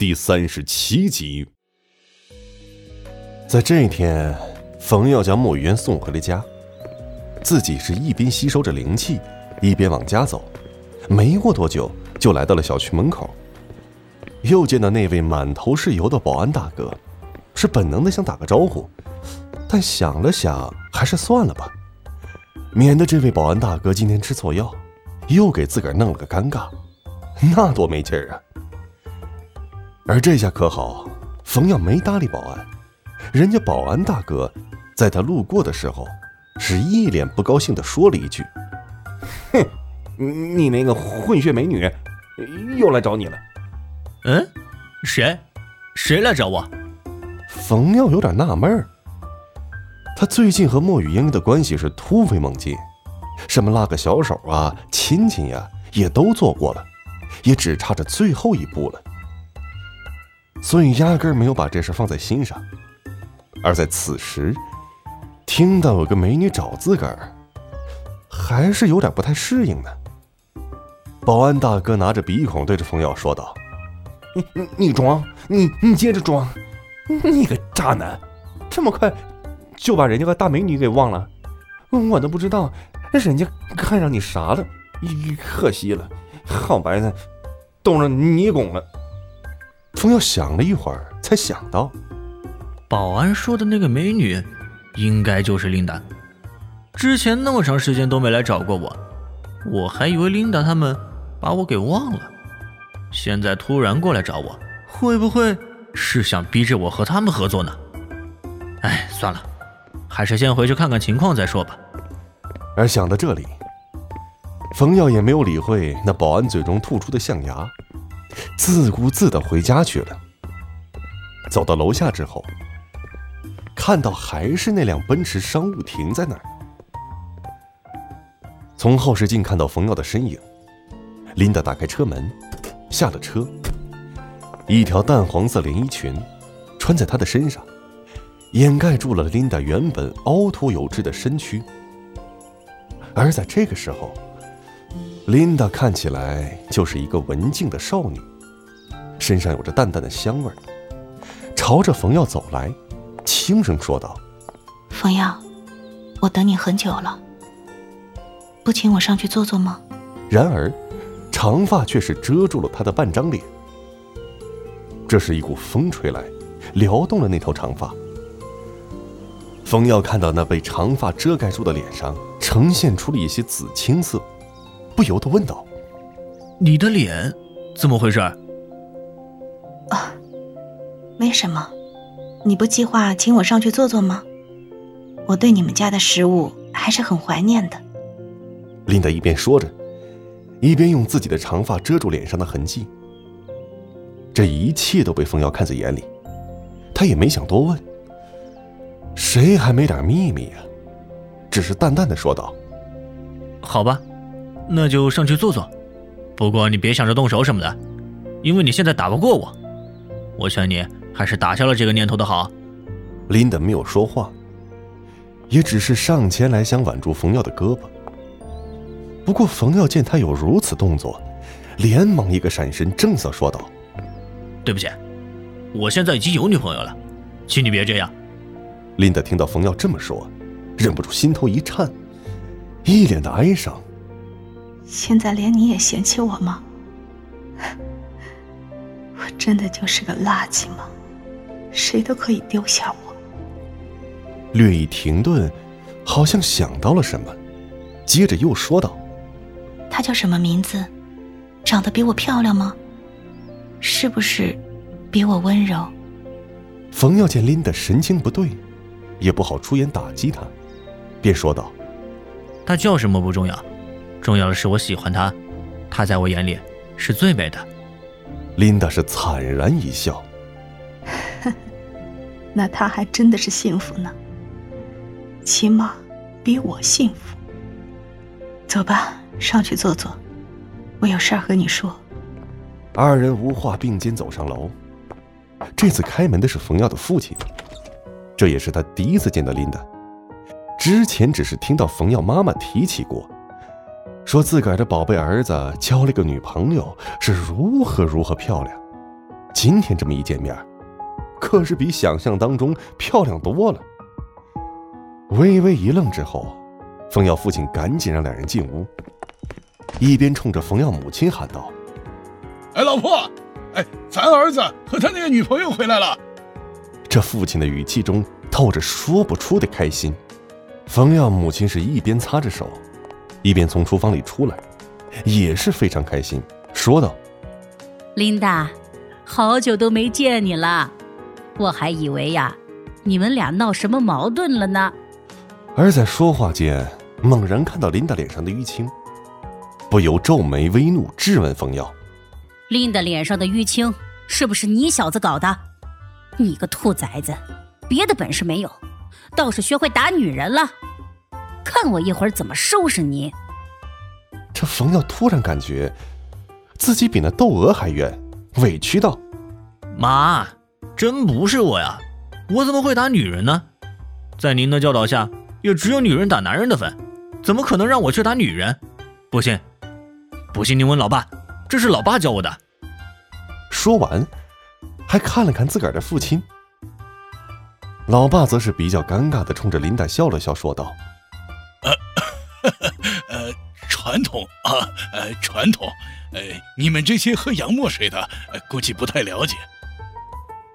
第三十七集。在这一天，冯耀将莫雨嫣送回了家，自己是一边吸收着灵气，一边往家走。没过多久，就来到了小区门口，又见到那位满头是油的保安大哥，是本能的想打个招呼，但想了想，还是算了吧，免得这位保安大哥今天吃错药，又给自个儿弄了个尴尬，那多没劲儿啊！而这下可好，冯耀没搭理保安，人家保安大哥在他路过的时候，是一脸不高兴地说了一句：“哼。”你那个混血美女又来找你了？嗯，谁？谁来找我？冯耀有点纳闷儿。他最近和莫雨英的关系是突飞猛进，什么拉个小手啊、亲亲呀，也都做过了，也只差着最后一步了，所以压根没有把这事放在心上。而在此时，听到有个美女找自个儿，还是有点不太适应的。保安大哥拿着鼻孔对着冯耀说道：“你你你装，你你接着装，你个渣男，这么快就把人家个大美女给忘了？我都不知道人家看上你啥了，可惜了，好白菜都让你拱了。”冯耀想了一会儿，才想到，保安说的那个美女，应该就是琳达。之前那么长时间都没来找过我，我还以为琳达他们。把我给忘了，现在突然过来找我，会不会是想逼着我和他们合作呢？哎，算了，还是先回去看看情况再说吧。而想到这里，冯耀也没有理会那保安嘴中吐出的象牙，自顾自的回家去了。走到楼下之后，看到还是那辆奔驰商务停在那儿，从后视镜看到冯耀的身影。琳达打开车门，下了车。一条淡黄色连衣裙穿在她的身上，掩盖住了琳达原本凹凸有致的身躯。而在这个时候，琳达看起来就是一个文静的少女，身上有着淡淡的香味儿，朝着冯耀走来，轻声说道：“冯耀，我等你很久了，不请我上去坐坐吗？”然而。长发却是遮住了她的半张脸。这是一股风吹来，撩动了那头长发。冯耀看到那被长发遮盖住的脸上呈现出了一些紫青色，不由得问道：“你的脸怎么回事？”啊，没什么。你不计划请我上去坐坐吗？我对你们家的食物还是很怀念的。琳达一边说着。一边用自己的长发遮住脸上的痕迹，这一切都被冯瑶看在眼里，他也没想多问。谁还没点秘密呀？只是淡淡的说道：“好吧，那就上去坐坐。不过你别想着动手什么的，因为你现在打不过我。我劝你还是打消了这个念头的好。”林德没有说话，也只是上前来想挽住冯耀的胳膊。不过，冯耀见他有如此动作，连忙一个闪身，正色说道：“对不起，我现在已经有女朋友了，请你别这样。”琳达听到冯耀这么说，忍不住心头一颤，一脸的哀伤。现在连你也嫌弃我吗？我真的就是个垃圾吗？谁都可以丢下我？略一停顿，好像想到了什么，接着又说道。她叫什么名字？长得比我漂亮吗？是不是比我温柔？冯耀见琳达神情不对，也不好出言打击她，便说道：“她叫什么不重要，重要的是我喜欢她，她在我眼里是最美的。”琳达是惨然一笑：“ 那她还真的是幸福呢，起码比我幸福。走吧。”上去坐坐，我有事儿和你说。二人无话，并肩走上楼。这次开门的是冯耀的父亲，这也是他第一次见到琳达。之前只是听到冯耀妈妈提起过，说自个儿的宝贝儿子交了个女朋友，是如何如何漂亮，今天这么一见面，可是比想象当中漂亮多了。微微一愣之后，冯耀父亲赶紧让两人进屋，一边冲着冯耀母亲喊道：“哎，老婆，哎，咱儿子和他那个女朋友回来了。”这父亲的语气中透着说不出的开心。冯耀母亲是一边擦着手，一边从厨房里出来，也是非常开心，说道：“琳达，好久都没见你了，我还以为呀，你们俩闹什么矛盾了呢。”而在说话间，猛然看到琳达脸上的淤青，不由皱眉微怒，质问冯耀：“琳达脸上的淤青是不是你小子搞的？你个兔崽子，别的本事没有，倒是学会打女人了。看我一会儿怎么收拾你！”这冯耀突然感觉自己比那窦娥还冤，委屈道：“妈，真不是我呀，我怎么会打女人呢？在您的教导下。”也只有女人打男人的份，怎么可能让我去打女人？不信，不信你问老爸，这是老爸教我的。说完，还看了看自个儿的父亲。老爸则是比较尴尬的冲着林黛笑了笑，说道：“呃，呃，传统啊，呃，传统，呃，你们这些喝洋墨水的，估计不太了解。”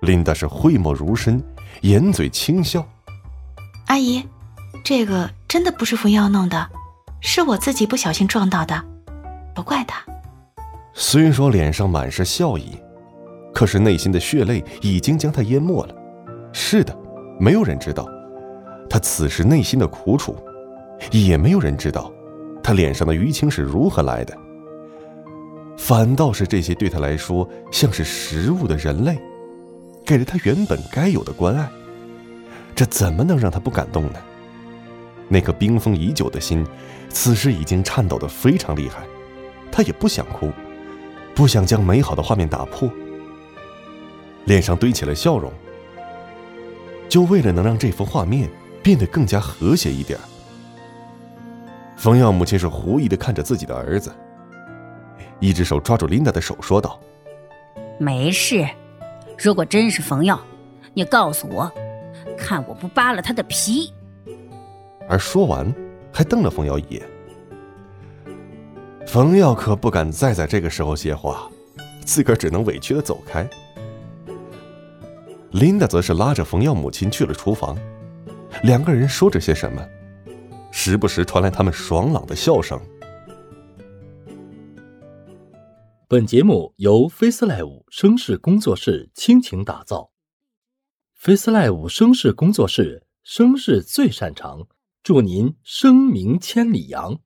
琳达是讳莫如深，掩嘴轻笑：“阿姨。”这个真的不是冯耀弄的，是我自己不小心撞到的，不怪他。虽说脸上满是笑意，可是内心的血泪已经将他淹没了。是的，没有人知道他此时内心的苦楚，也没有人知道他脸上的淤青是如何来的。反倒是这些对他来说像是食物的人类，给了他原本该有的关爱，这怎么能让他不感动呢？那颗冰封已久的心，此时已经颤抖得非常厉害。他也不想哭，不想将美好的画面打破，脸上堆起了笑容，就为了能让这幅画面变得更加和谐一点儿。冯耀母亲是狐疑的看着自己的儿子，一只手抓住琳达的手，说道：“没事，如果真是冯耀，你告诉我，看我不扒了他的皮。”而说完，还瞪了冯耀一眼。冯耀可不敢再在这个时候接话，自个儿只能委屈的走开。琳达则是拉着冯耀母亲去了厨房，两个人说着些什么，时不时传来他们爽朗的笑声。本节目由 FaceLive 声势工作室倾情打造，FaceLive 声势工作室声势最擅长。祝您声名千里扬！